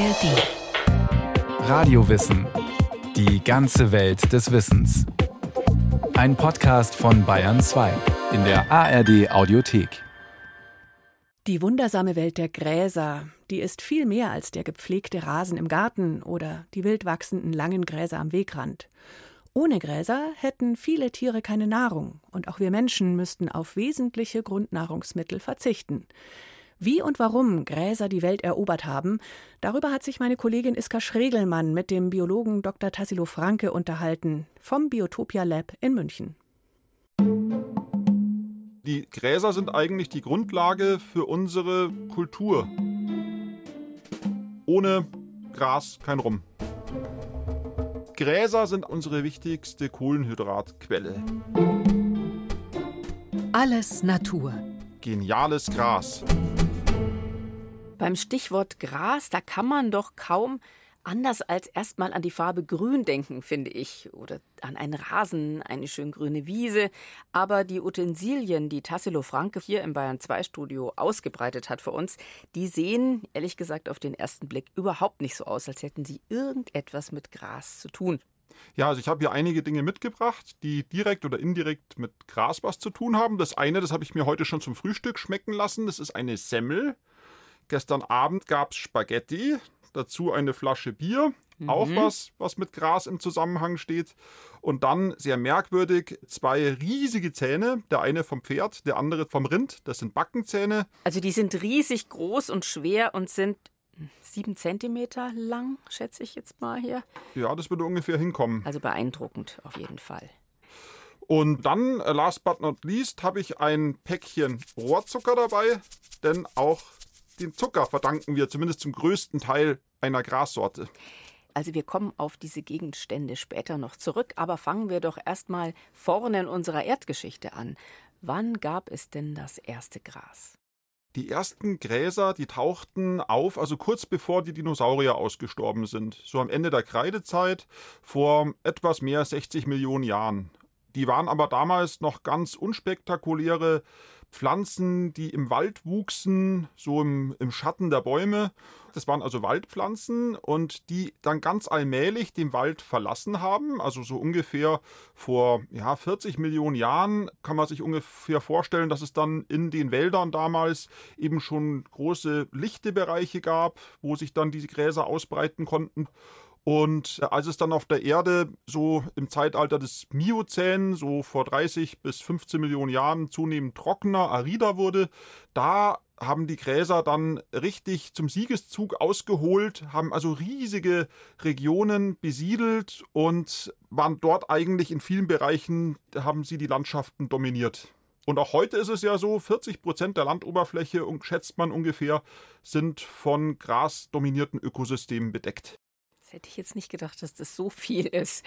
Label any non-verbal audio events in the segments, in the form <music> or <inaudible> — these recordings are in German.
ARD. Radiowissen. Die ganze Welt des Wissens. Ein Podcast von Bayern 2 in der ARD Audiothek. Die wundersame Welt der Gräser, die ist viel mehr als der gepflegte Rasen im Garten oder die wild wachsenden langen Gräser am Wegrand. Ohne Gräser hätten viele Tiere keine Nahrung und auch wir Menschen müssten auf wesentliche Grundnahrungsmittel verzichten. Wie und warum Gräser die Welt erobert haben, darüber hat sich meine Kollegin Iska Schregelmann mit dem Biologen Dr. Tassilo Franke unterhalten vom Biotopia Lab in München. Die Gräser sind eigentlich die Grundlage für unsere Kultur. Ohne Gras kein Rum. Gräser sind unsere wichtigste Kohlenhydratquelle. Alles Natur. Geniales Gras. Beim Stichwort Gras, da kann man doch kaum anders als erstmal an die Farbe Grün denken, finde ich, oder an einen Rasen, eine schön grüne Wiese. Aber die Utensilien, die Tassilo Franke hier im Bayern 2 Studio ausgebreitet hat für uns, die sehen, ehrlich gesagt, auf den ersten Blick überhaupt nicht so aus, als hätten sie irgendetwas mit Gras zu tun. Ja, also ich habe hier einige Dinge mitgebracht, die direkt oder indirekt mit Gras was zu tun haben. Das eine, das habe ich mir heute schon zum Frühstück schmecken lassen, das ist eine Semmel. Gestern Abend gab es Spaghetti, dazu eine Flasche Bier, mhm. auch was, was mit Gras im Zusammenhang steht. Und dann sehr merkwürdig zwei riesige Zähne, der eine vom Pferd, der andere vom Rind. Das sind Backenzähne. Also die sind riesig groß und schwer und sind sieben Zentimeter lang, schätze ich jetzt mal hier. Ja, das würde ungefähr hinkommen. Also beeindruckend auf jeden Fall. Und dann, äh, last but not least, habe ich ein Päckchen Rohrzucker dabei, denn auch den Zucker verdanken wir zumindest zum größten Teil einer Grassorte. Also wir kommen auf diese Gegenstände später noch zurück, aber fangen wir doch erstmal vorne in unserer Erdgeschichte an. Wann gab es denn das erste Gras? Die ersten Gräser, die tauchten auf, also kurz bevor die Dinosaurier ausgestorben sind, so am Ende der Kreidezeit vor etwas mehr als 60 Millionen Jahren. Die waren aber damals noch ganz unspektakuläre Pflanzen, die im Wald wuchsen, so im, im Schatten der Bäume. Das waren also Waldpflanzen und die dann ganz allmählich den Wald verlassen haben. Also so ungefähr vor ja, 40 Millionen Jahren kann man sich ungefähr vorstellen, dass es dann in den Wäldern damals eben schon große lichte Bereiche gab, wo sich dann diese Gräser ausbreiten konnten. Und äh, als es dann auf der Erde so im Zeitalter des Miozän, so vor 30 bis 15 Millionen Jahren, zunehmend trockener, arider wurde, da haben die Gräser dann richtig zum Siegeszug ausgeholt, haben also riesige Regionen besiedelt und waren dort eigentlich in vielen Bereichen, haben sie die Landschaften dominiert. Und auch heute ist es ja so, 40 Prozent der Landoberfläche, schätzt man ungefähr, sind von grasdominierten Ökosystemen bedeckt hätte ich jetzt nicht gedacht, dass das so viel <laughs> ist.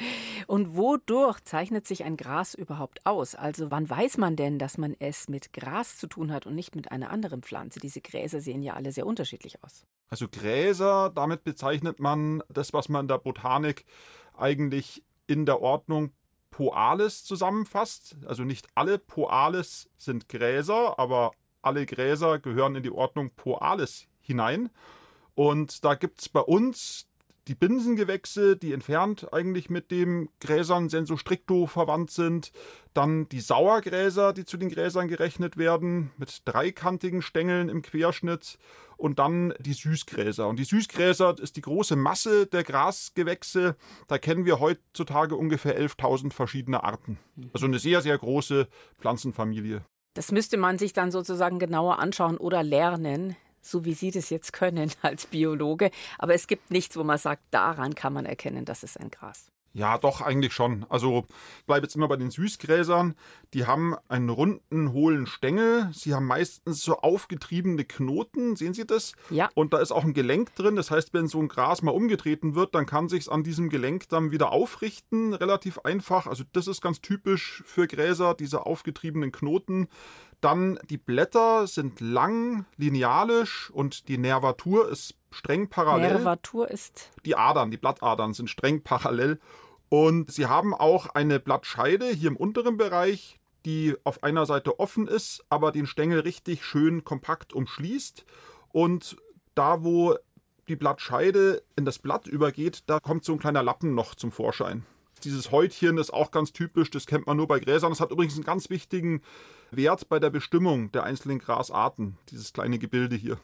Und wodurch zeichnet sich ein Gras überhaupt aus? Also wann weiß man denn, dass man es mit Gras zu tun hat und nicht mit einer anderen Pflanze? Diese Gräser sehen ja alle sehr unterschiedlich aus. Also Gräser, damit bezeichnet man das, was man in der Botanik eigentlich in der Ordnung Poales zusammenfasst. Also nicht alle Poales sind Gräser, aber alle Gräser gehören in die Ordnung Poales hinein. Und da gibt es bei uns die Binsengewächse, die entfernt eigentlich mit den Gräsern sensu stricto verwandt sind. Dann die Sauergräser, die zu den Gräsern gerechnet werden, mit dreikantigen Stängeln im Querschnitt. Und dann die Süßgräser. Und die Süßgräser ist die große Masse der Grasgewächse. Da kennen wir heutzutage ungefähr 11.000 verschiedene Arten. Also eine sehr, sehr große Pflanzenfamilie. Das müsste man sich dann sozusagen genauer anschauen oder lernen so wie Sie das jetzt können <laughs> als Biologe. Aber es gibt nichts, wo man sagt, daran kann man erkennen, das ist ein Gras. Ja, doch, eigentlich schon. Also bleibe jetzt immer bei den Süßgräsern. Die haben einen runden, hohlen Stängel. Sie haben meistens so aufgetriebene Knoten. Sehen Sie das? Ja. Und da ist auch ein Gelenk drin. Das heißt, wenn so ein Gras mal umgetreten wird, dann kann sich an diesem Gelenk dann wieder aufrichten. Relativ einfach. Also das ist ganz typisch für Gräser, diese aufgetriebenen Knoten. Dann die Blätter sind lang, linealisch und die Nervatur ist streng parallel. Nervatur ist? Die Adern, die Blattadern sind streng parallel. Und sie haben auch eine Blattscheide hier im unteren Bereich, die auf einer Seite offen ist, aber den Stängel richtig schön kompakt umschließt. Und da, wo die Blattscheide in das Blatt übergeht, da kommt so ein kleiner Lappen noch zum Vorschein. Dieses Häutchen ist auch ganz typisch, das kennt man nur bei Gräsern. Das hat übrigens einen ganz wichtigen Wert bei der Bestimmung der einzelnen Grasarten, dieses kleine Gebilde hier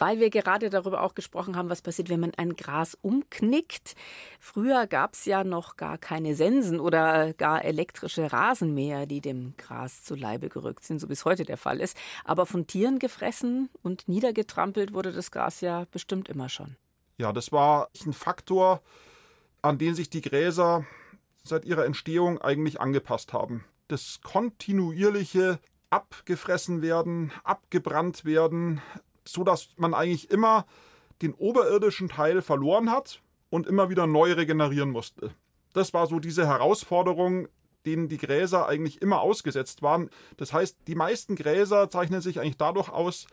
weil wir gerade darüber auch gesprochen haben, was passiert, wenn man ein Gras umknickt. Früher gab es ja noch gar keine Sensen oder gar elektrische Rasenmäher, die dem Gras zu Leibe gerückt sind, so es heute der Fall ist. Aber von Tieren gefressen und niedergetrampelt wurde das Gras ja bestimmt immer schon. Ja, das war ein Faktor, an den sich die Gräser seit ihrer Entstehung eigentlich angepasst haben. Das kontinuierliche abgefressen werden, abgebrannt werden, so dass man eigentlich immer den oberirdischen Teil verloren hat und immer wieder neu regenerieren musste. Das war so diese Herausforderung, denen die Gräser eigentlich immer ausgesetzt waren. Das heißt, die meisten Gräser zeichnen sich eigentlich dadurch aus,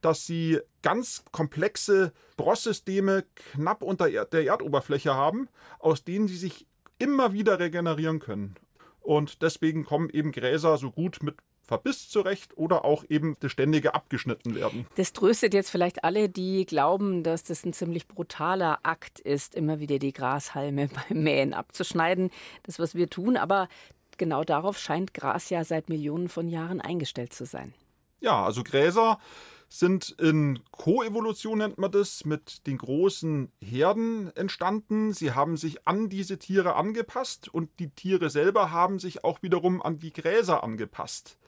dass sie ganz komplexe Brosssysteme knapp unter der Erdoberfläche haben, aus denen sie sich immer wieder regenerieren können. Und deswegen kommen eben Gräser so gut mit Verbiss zurecht oder auch eben das ständige abgeschnitten werden. Das tröstet jetzt vielleicht alle, die glauben, dass das ein ziemlich brutaler Akt ist, immer wieder die Grashalme <laughs> beim Mähen abzuschneiden. Das, was wir tun, aber genau darauf scheint Gras ja seit Millionen von Jahren eingestellt zu sein. Ja, also Gräser sind in Koevolution, nennt man das, mit den großen Herden entstanden. Sie haben sich an diese Tiere angepasst und die Tiere selber haben sich auch wiederum an die Gräser angepasst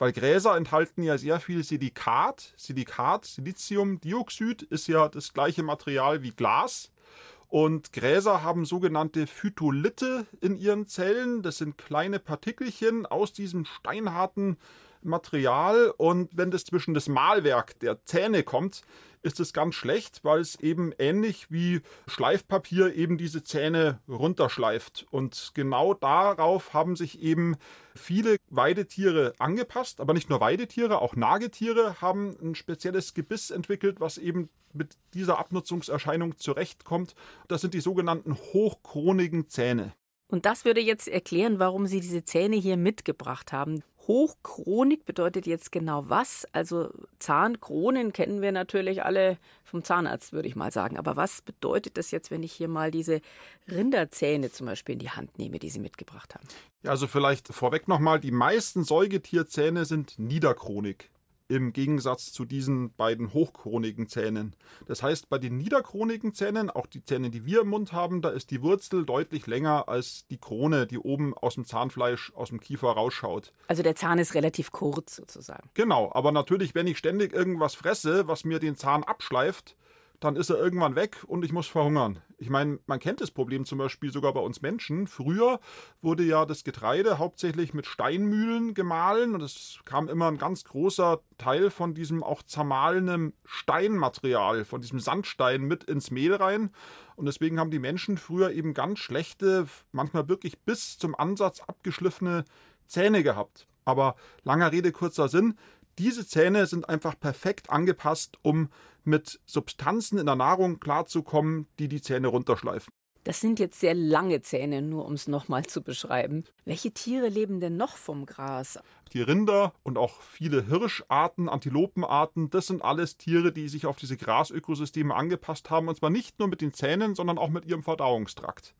weil Gräser enthalten ja sehr viel Silikat. Silikat, Siliziumdioxid ist ja das gleiche Material wie Glas. Und Gräser haben sogenannte Phytolithe in ihren Zellen. Das sind kleine Partikelchen aus diesem steinharten Material. Und wenn das zwischen das Mahlwerk der Zähne kommt, ist es ganz schlecht, weil es eben ähnlich wie Schleifpapier eben diese Zähne runterschleift. Und genau darauf haben sich eben viele Weidetiere angepasst, aber nicht nur Weidetiere, auch Nagetiere haben ein spezielles Gebiss entwickelt, was eben mit dieser Abnutzungserscheinung zurechtkommt. Das sind die sogenannten hochkronigen Zähne. Und das würde jetzt erklären, warum Sie diese Zähne hier mitgebracht haben. Hochchronik bedeutet jetzt genau was? Also Zahnkronen kennen wir natürlich alle vom Zahnarzt, würde ich mal sagen. Aber was bedeutet das jetzt, wenn ich hier mal diese Rinderzähne zum Beispiel in die Hand nehme, die Sie mitgebracht haben? Ja, also vielleicht vorweg nochmal, die meisten Säugetierzähne sind niederchronik im Gegensatz zu diesen beiden hochkronigen Zähnen. Das heißt, bei den niederkronigen Zähnen, auch die Zähne, die wir im Mund haben, da ist die Wurzel deutlich länger als die Krone, die oben aus dem Zahnfleisch, aus dem Kiefer rausschaut. Also der Zahn ist relativ kurz sozusagen. Genau, aber natürlich, wenn ich ständig irgendwas fresse, was mir den Zahn abschleift, dann ist er irgendwann weg und ich muss verhungern. Ich meine, man kennt das Problem zum Beispiel sogar bei uns Menschen. Früher wurde ja das Getreide hauptsächlich mit Steinmühlen gemahlen und es kam immer ein ganz großer Teil von diesem auch zermahlenen Steinmaterial, von diesem Sandstein mit ins Mehl rein. Und deswegen haben die Menschen früher eben ganz schlechte, manchmal wirklich bis zum Ansatz abgeschliffene Zähne gehabt. Aber langer Rede, kurzer Sinn. Diese Zähne sind einfach perfekt angepasst, um mit Substanzen in der Nahrung klarzukommen, die die Zähne runterschleifen. Das sind jetzt sehr lange Zähne, nur um es nochmal zu beschreiben. Welche Tiere leben denn noch vom Gras? Die Rinder und auch viele Hirscharten, Antilopenarten, das sind alles Tiere, die sich auf diese Grasökosysteme angepasst haben, und zwar nicht nur mit den Zähnen, sondern auch mit ihrem Verdauungstrakt.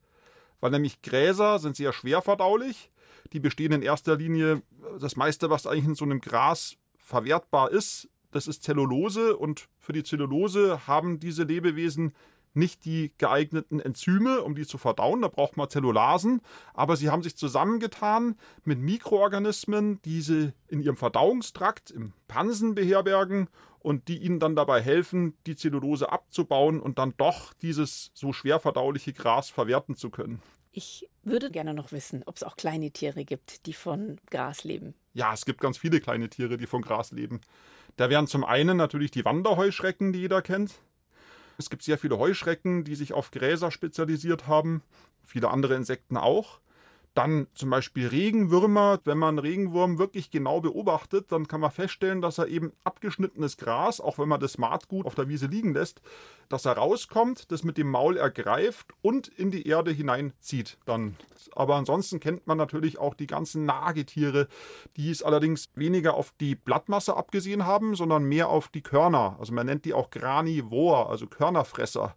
Weil nämlich Gräser sind sehr schwer verdaulich, die bestehen in erster Linie, das meiste, was eigentlich in so einem Gras verwertbar ist, das ist Zellulose und für die Zellulose haben diese Lebewesen nicht die geeigneten Enzyme, um die zu verdauen. Da braucht man Zellulasen. Aber sie haben sich zusammengetan mit Mikroorganismen, die sie in ihrem Verdauungstrakt, im Pansen beherbergen und die ihnen dann dabei helfen, die Zellulose abzubauen und dann doch dieses so schwer verdauliche Gras verwerten zu können. Ich würde gerne noch wissen, ob es auch kleine Tiere gibt, die von Gras leben. Ja, es gibt ganz viele kleine Tiere, die von Gras leben. Da wären zum einen natürlich die Wanderheuschrecken, die jeder kennt. Es gibt sehr viele Heuschrecken, die sich auf Gräser spezialisiert haben, viele andere Insekten auch. Dann zum Beispiel Regenwürmer. Wenn man Regenwurm wirklich genau beobachtet, dann kann man feststellen, dass er eben abgeschnittenes Gras, auch wenn man das Maatgut auf der Wiese liegen lässt, dass er rauskommt, das mit dem Maul ergreift und in die Erde hineinzieht. Dann. Aber ansonsten kennt man natürlich auch die ganzen Nagetiere, die es allerdings weniger auf die Blattmasse abgesehen haben, sondern mehr auf die Körner. Also man nennt die auch Granivor, also Körnerfresser.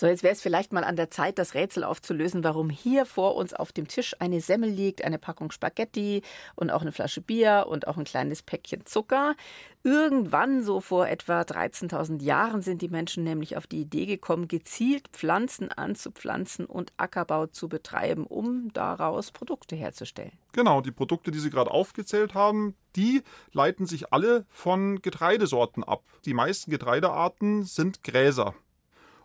So, jetzt wäre es vielleicht mal an der Zeit, das Rätsel aufzulösen, warum hier vor uns auf dem Tisch eine Semmel liegt, eine Packung Spaghetti und auch eine Flasche Bier und auch ein kleines Päckchen Zucker. Irgendwann, so vor etwa 13.000 Jahren, sind die Menschen nämlich auf die Idee gekommen, gezielt Pflanzen anzupflanzen und Ackerbau zu betreiben, um daraus Produkte herzustellen. Genau, die Produkte, die Sie gerade aufgezählt haben, die leiten sich alle von Getreidesorten ab. Die meisten Getreidearten sind Gräser.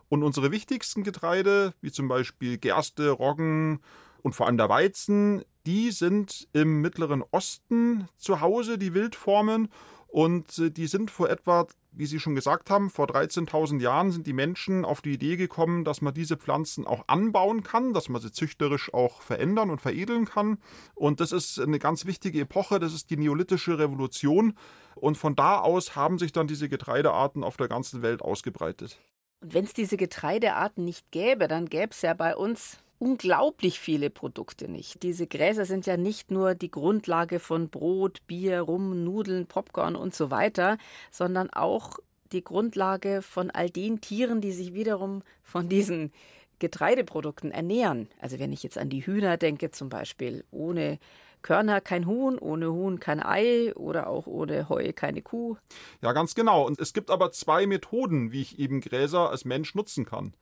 Und unsere wichtigsten Getreide, wie zum Beispiel Gerste, Roggen und vor allem der Weizen, die sind im Mittleren Osten zu Hause, die Wildformen. Und äh, die sind vor etwa, wie Sie schon gesagt haben, vor 13.000 Jahren sind die Menschen auf die Idee gekommen, dass man diese Pflanzen auch anbauen kann, dass man sie züchterisch auch verändern und veredeln kann. Und das ist eine ganz wichtige Epoche, das ist die neolithische Revolution. Und von da aus haben sich dann diese Getreidearten auf der ganzen Welt ausgebreitet. Und wenn es diese Getreidearten nicht gäbe, dann gäbe es ja bei uns unglaublich viele Produkte nicht. Diese Gräser sind ja nicht nur die Grundlage von Brot, Bier, Rum, Nudeln, Popcorn und so weiter, sondern auch die Grundlage von all den Tieren, die sich wiederum von diesen Getreideprodukten ernähren. Also wenn ich jetzt an die Hühner denke zum Beispiel, ohne Körner kein Huhn, ohne Huhn kein Ei oder auch ohne Heu keine Kuh. Ja, ganz genau. Und es gibt aber zwei Methoden, wie ich eben Gräser als Mensch nutzen kann.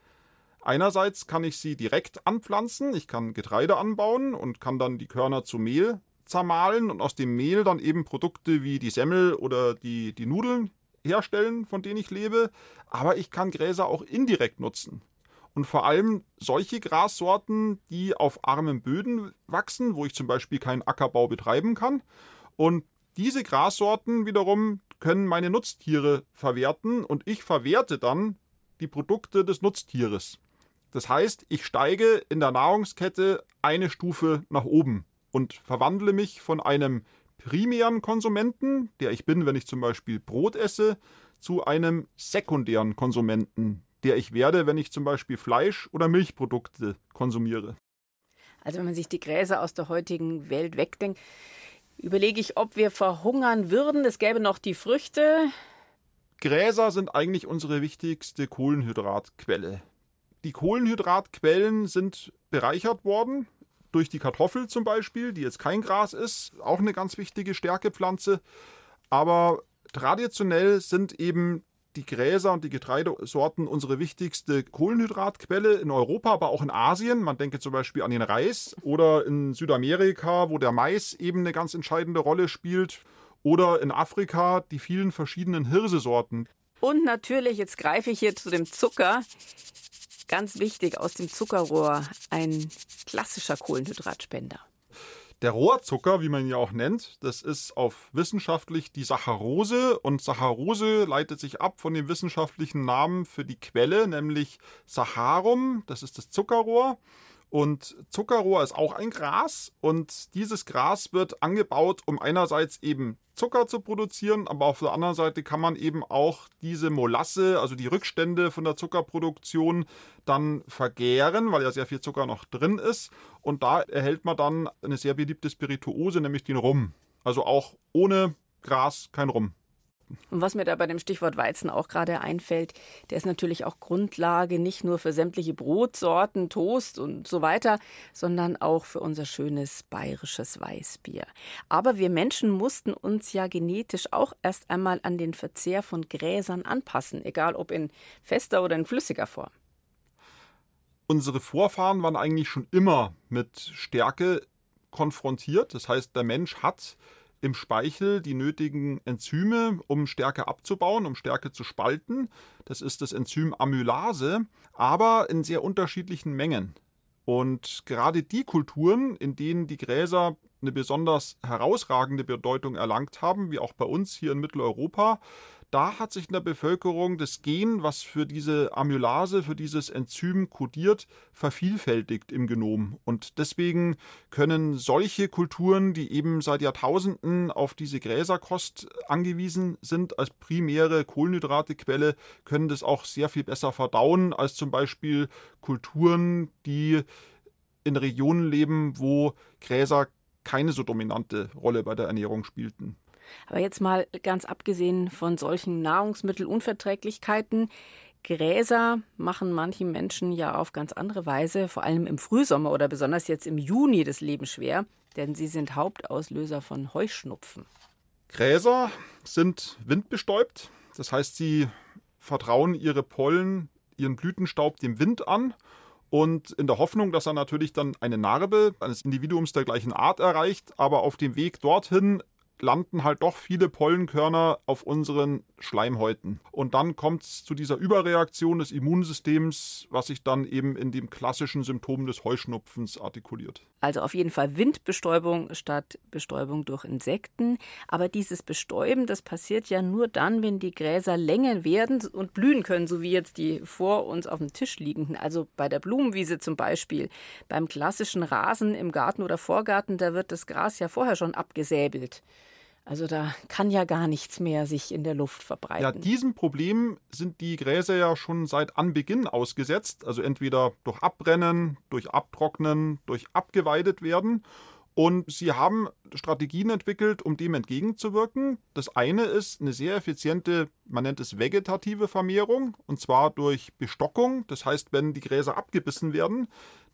Einerseits kann ich sie direkt anpflanzen, ich kann Getreide anbauen und kann dann die Körner zu Mehl zermahlen und aus dem Mehl dann eben Produkte wie die Semmel oder die, die Nudeln herstellen, von denen ich lebe. Aber ich kann Gräser auch indirekt nutzen und vor allem solche Grassorten, die auf armen Böden wachsen, wo ich zum Beispiel keinen Ackerbau betreiben kann. Und diese Grassorten wiederum können meine Nutztiere verwerten und ich verwerte dann die Produkte des Nutztieres. Das heißt, ich steige in der Nahrungskette eine Stufe nach oben und verwandle mich von einem primären Konsumenten, der ich bin, wenn ich zum Beispiel Brot esse, zu einem sekundären Konsumenten, der ich werde, wenn ich zum Beispiel Fleisch oder Milchprodukte konsumiere. Also wenn man sich die Gräser aus der heutigen Welt wegdenkt, überlege ich, ob wir verhungern würden. Es gäbe noch die Früchte. Gräser sind eigentlich unsere wichtigste Kohlenhydratquelle. Die Kohlenhydratquellen sind bereichert worden durch die Kartoffel zum Beispiel, die jetzt kein Gras ist, auch eine ganz wichtige Stärkepflanze. Aber traditionell sind eben die Gräser und die Getreidesorten unsere wichtigste Kohlenhydratquelle in Europa, aber auch in Asien. Man denke zum Beispiel an den Reis oder in Südamerika, wo der Mais eben eine ganz entscheidende Rolle spielt. Oder in Afrika die vielen verschiedenen Hirsesorten. Und natürlich, jetzt greife ich hier zu dem Zucker. Ganz wichtig, aus dem Zuckerrohr ein klassischer Kohlenhydratspender. Der Rohrzucker, wie man ihn ja auch nennt, das ist auf wissenschaftlich die Saccharose und Saccharose leitet sich ab von dem wissenschaftlichen Namen für die Quelle, nämlich Saccharum, das ist das Zuckerrohr. Und Zuckerrohr ist auch ein Gras und dieses Gras wird angebaut, um einerseits eben Zucker zu produzieren, aber auf der anderen Seite kann man eben auch diese Molasse, also die Rückstände von der Zuckerproduktion, dann vergären, weil ja sehr viel Zucker noch drin ist. Und da erhält man dann eine sehr beliebte Spirituose, nämlich den Rum. Also auch ohne Gras kein Rum. Und was mir da bei dem Stichwort Weizen auch gerade einfällt, der ist natürlich auch Grundlage nicht nur für sämtliche Brotsorten, Toast und so weiter, sondern auch für unser schönes bayerisches Weißbier. Aber wir Menschen mussten uns ja genetisch auch erst einmal an den Verzehr von Gräsern anpassen, egal ob in fester oder in flüssiger Form. Unsere Vorfahren waren eigentlich schon immer mit Stärke konfrontiert. Das heißt, der Mensch hat im Speichel die nötigen Enzyme, um Stärke abzubauen, um Stärke zu spalten. Das ist das Enzym Amylase, aber in sehr unterschiedlichen Mengen. Und gerade die Kulturen, in denen die Gräser eine besonders herausragende Bedeutung erlangt haben, wie auch bei uns hier in Mitteleuropa, da hat sich in der Bevölkerung das Gen, was für diese Amylase, für dieses Enzym kodiert, vervielfältigt im Genom. Und deswegen können solche Kulturen, die eben seit Jahrtausenden auf diese Gräserkost angewiesen sind, als primäre Kohlenhydratequelle, können das auch sehr viel besser verdauen als zum Beispiel Kulturen, die in Regionen leben, wo Gräser keine so dominante Rolle bei der Ernährung spielten. Aber jetzt mal ganz abgesehen von solchen Nahrungsmittelunverträglichkeiten, Gräser machen manchen Menschen ja auf ganz andere Weise, vor allem im Frühsommer oder besonders jetzt im Juni das Leben schwer, denn sie sind Hauptauslöser von Heuschnupfen. Gräser sind windbestäubt, das heißt, sie vertrauen ihre Pollen, ihren Blütenstaub dem Wind an und in der Hoffnung, dass er natürlich dann eine Narbe eines Individuums der gleichen Art erreicht, aber auf dem Weg dorthin landen halt doch viele Pollenkörner auf unseren Schleimhäuten. Und dann kommt es zu dieser Überreaktion des Immunsystems, was sich dann eben in dem klassischen Symptom des Heuschnupfens artikuliert. Also auf jeden Fall Windbestäubung statt Bestäubung durch Insekten. Aber dieses Bestäuben, das passiert ja nur dann, wenn die Gräser länger werden und blühen können, so wie jetzt die vor uns auf dem Tisch liegenden. Also bei der Blumenwiese zum Beispiel. Beim klassischen Rasen im Garten oder Vorgarten, da wird das Gras ja vorher schon abgesäbelt. Also da kann ja gar nichts mehr sich in der Luft verbreiten. Ja, diesem Problem sind die Gräser ja schon seit Anbeginn ausgesetzt. Also entweder durch Abbrennen, durch Abtrocknen, durch abgeweidet werden. Und sie haben Strategien entwickelt, um dem entgegenzuwirken. Das eine ist eine sehr effiziente, man nennt es vegetative Vermehrung, und zwar durch Bestockung. Das heißt, wenn die Gräser abgebissen werden,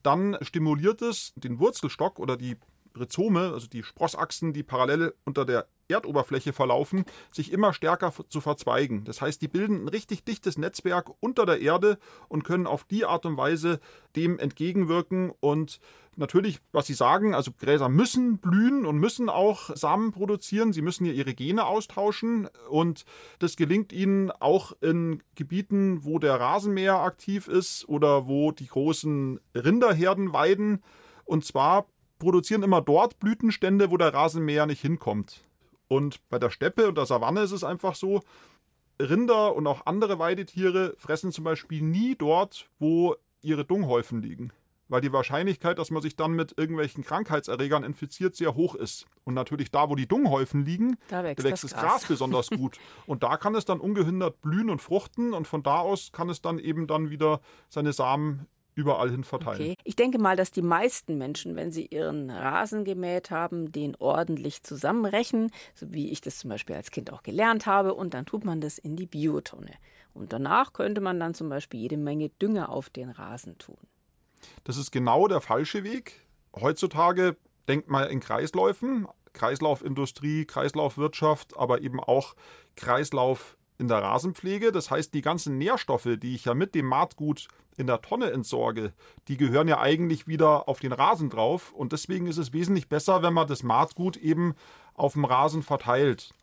dann stimuliert es den Wurzelstock oder die Rhizome, also die Sprossachsen, die parallel unter der Erdoberfläche verlaufen, sich immer stärker zu verzweigen. Das heißt, die bilden ein richtig dichtes Netzwerk unter der Erde und können auf die Art und Weise dem entgegenwirken. Und natürlich, was Sie sagen, also Gräser müssen blühen und müssen auch Samen produzieren. Sie müssen ja ihre Gene austauschen. Und das gelingt ihnen auch in Gebieten, wo der Rasenmäher aktiv ist oder wo die großen Rinderherden weiden. Und zwar produzieren immer dort Blütenstände, wo der Rasenmäher nicht hinkommt. Und bei der Steppe und der Savanne ist es einfach so, Rinder und auch andere Weidetiere fressen zum Beispiel nie dort, wo ihre Dunghäufen liegen. Weil die Wahrscheinlichkeit, dass man sich dann mit irgendwelchen Krankheitserregern infiziert, sehr hoch ist. Und natürlich da, wo die Dunghäufen liegen, da wächst, wächst das, das Gras. Gras <laughs> besonders gut. Und da kann es dann ungehindert blühen und fruchten. Und von da aus kann es dann eben dann wieder seine Samen überall hin verteilen. Okay. Ich denke mal, dass die meisten Menschen, wenn sie ihren Rasen gemäht haben, den ordentlich zusammenrechen, so wie ich das zum Beispiel als Kind auch gelernt habe, und dann tut man das in die Biotonne. Und danach könnte man dann zum Beispiel jede Menge Dünger auf den Rasen tun. Das ist genau der falsche Weg. Heutzutage denkt man in Kreisläufen, Kreislaufindustrie, Kreislaufwirtschaft, aber eben auch Kreislauf in der Rasenpflege. Das heißt, die ganzen Nährstoffe, die ich ja mit dem Maatgut in der Tonne entsorge, die gehören ja eigentlich wieder auf den Rasen drauf. Und deswegen ist es wesentlich besser, wenn man das Maatgut eben auf dem Rasen verteilt.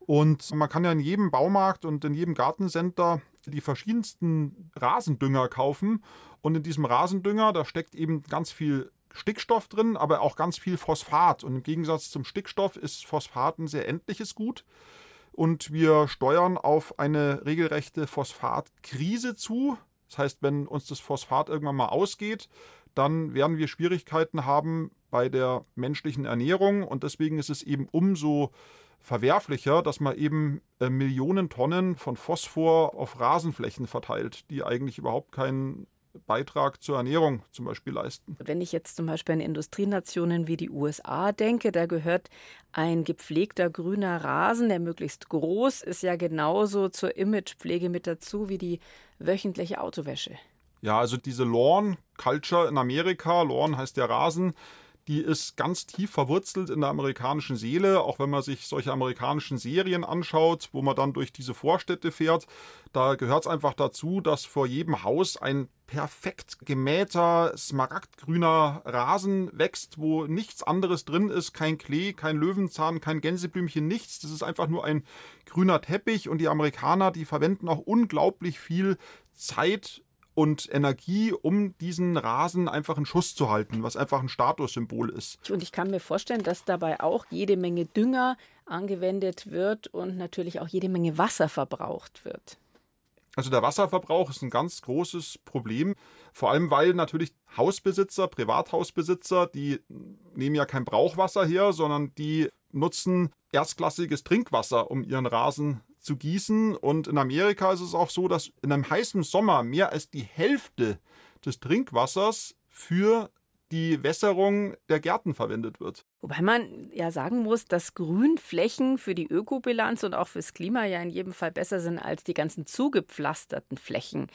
Und man kann ja in jedem Baumarkt und in jedem Gartencenter die verschiedensten Rasendünger kaufen. Und in diesem Rasendünger, da steckt eben ganz viel Stickstoff drin, aber auch ganz viel Phosphat. Und im Gegensatz zum Stickstoff ist Phosphat ein sehr endliches Gut und wir steuern auf eine regelrechte Phosphatkrise zu. Das heißt, wenn uns das Phosphat irgendwann mal ausgeht, dann werden wir Schwierigkeiten haben bei der menschlichen Ernährung. Und deswegen ist es eben umso verwerflicher, dass man eben äh, Millionen Tonnen von Phosphor auf Rasenflächen verteilt, die eigentlich überhaupt keinen Beitrag zur Ernährung zum Beispiel leisten. Wenn ich jetzt zum Beispiel an Industrienationen wie die USA denke, da gehört ein gepflegter grüner Rasen, der möglichst groß ist, ja genauso zur Imagepflege mit dazu wie die wöchentliche Autowäsche. Ja, also diese Lawn Culture in Amerika, Lawn heißt der Rasen, die ist ganz tief verwurzelt in der amerikanischen Seele, auch wenn man sich solche amerikanischen Serien anschaut, wo man dann durch diese Vorstädte fährt. Da gehört es einfach dazu, dass vor jedem Haus ein perfekt gemähter, smaragdgrüner Rasen wächst, wo nichts anderes drin ist, kein Klee, kein Löwenzahn, kein Gänseblümchen, nichts. Das ist einfach nur ein grüner Teppich und die Amerikaner, die verwenden auch unglaublich viel Zeit und Energie, um diesen Rasen einfach in Schuss zu halten, was einfach ein Statussymbol ist. Und ich kann mir vorstellen, dass dabei auch jede Menge Dünger angewendet wird und natürlich auch jede Menge Wasser verbraucht wird. Also der Wasserverbrauch ist ein ganz großes Problem, vor allem weil natürlich Hausbesitzer, Privathausbesitzer, die nehmen ja kein Brauchwasser her, sondern die nutzen erstklassiges Trinkwasser, um ihren Rasen zu gießen. Und in Amerika ist es auch so, dass in einem heißen Sommer mehr als die Hälfte des Trinkwassers für die Wässerung der Gärten verwendet wird. Wobei man ja sagen muss, dass Grünflächen für die Ökobilanz und auch fürs Klima ja in jedem Fall besser sind als die ganzen zugepflasterten Flächen.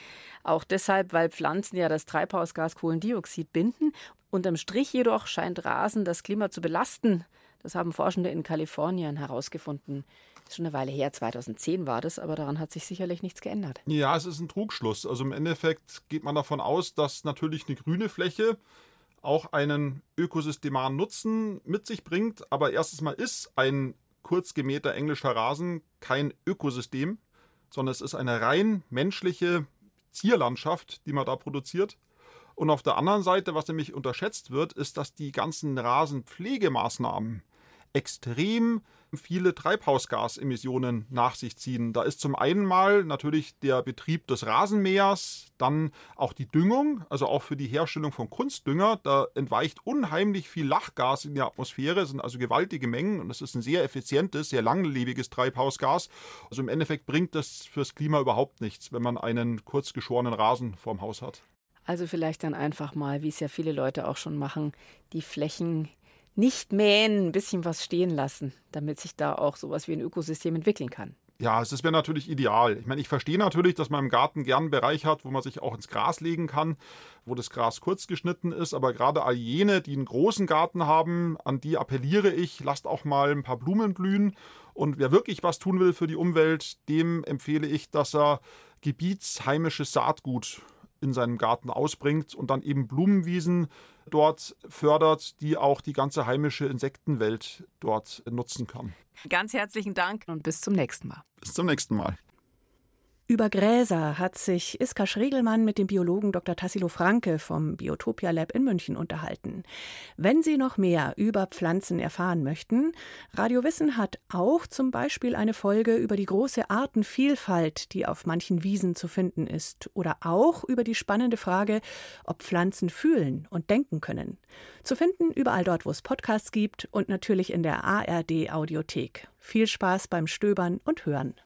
Auch deshalb, weil Pflanzen ja das Treibhausgas Kohlendioxid binden. Unterm Strich jedoch scheint Rasen das Klima zu belasten. Das haben Forschende in Kalifornien herausgefunden. Ist schon eine Weile her, 2010 war das, aber daran hat sich sicherlich nichts geändert. Ja, es ist ein Trugschluss. Also im Endeffekt geht man davon aus, dass natürlich eine grüne Fläche auch einen ökosystemaren Nutzen mit sich bringt. Aber erstens mal ist ein kurz gemähter englischer Rasen kein Ökosystem, sondern es ist eine rein menschliche Zierlandschaft, die man da produziert. Und auf der anderen Seite, was nämlich unterschätzt wird, ist, dass die ganzen Rasenpflegemaßnahmen extrem viele Treibhausgasemissionen nach sich ziehen. Da ist zum einen mal natürlich der Betrieb des Rasenmähers, dann auch die Düngung, also auch für die Herstellung von Kunstdünger. Da entweicht unheimlich viel Lachgas in die Atmosphäre, sind also gewaltige Mengen und das ist ein sehr effizientes, sehr langlebiges Treibhausgas. Also im Endeffekt bringt das fürs Klima überhaupt nichts, wenn man einen kurz geschorenen Rasen vorm Haus hat. Also vielleicht dann einfach mal, wie es ja viele Leute auch schon machen, die Flächen nicht mähen, ein bisschen was stehen lassen, damit sich da auch sowas wie ein Ökosystem entwickeln kann. Ja, es wäre natürlich ideal. Ich meine, ich verstehe natürlich, dass man im Garten gern einen Bereich hat, wo man sich auch ins Gras legen kann, wo das Gras kurz geschnitten ist. Aber gerade all jene, die einen großen Garten haben, an die appelliere ich, lasst auch mal ein paar Blumen blühen. Und wer wirklich was tun will für die Umwelt, dem empfehle ich, dass er gebietsheimisches Saatgut in seinem Garten ausbringt und dann eben Blumenwiesen dort fördert, die auch die ganze heimische Insektenwelt dort nutzen kann. Ganz herzlichen Dank und bis zum nächsten Mal. Bis zum nächsten Mal. Über Gräser hat sich Iska Schregelmann mit dem Biologen Dr. Tassilo Franke vom Biotopia Lab in München unterhalten. Wenn Sie noch mehr über Pflanzen erfahren möchten, Radio Wissen hat auch zum Beispiel eine Folge über die große Artenvielfalt, die auf manchen Wiesen zu finden ist, oder auch über die spannende Frage, ob Pflanzen fühlen und denken können. Zu finden überall dort, wo es Podcasts gibt und natürlich in der ARD Audiothek. Viel Spaß beim Stöbern und Hören.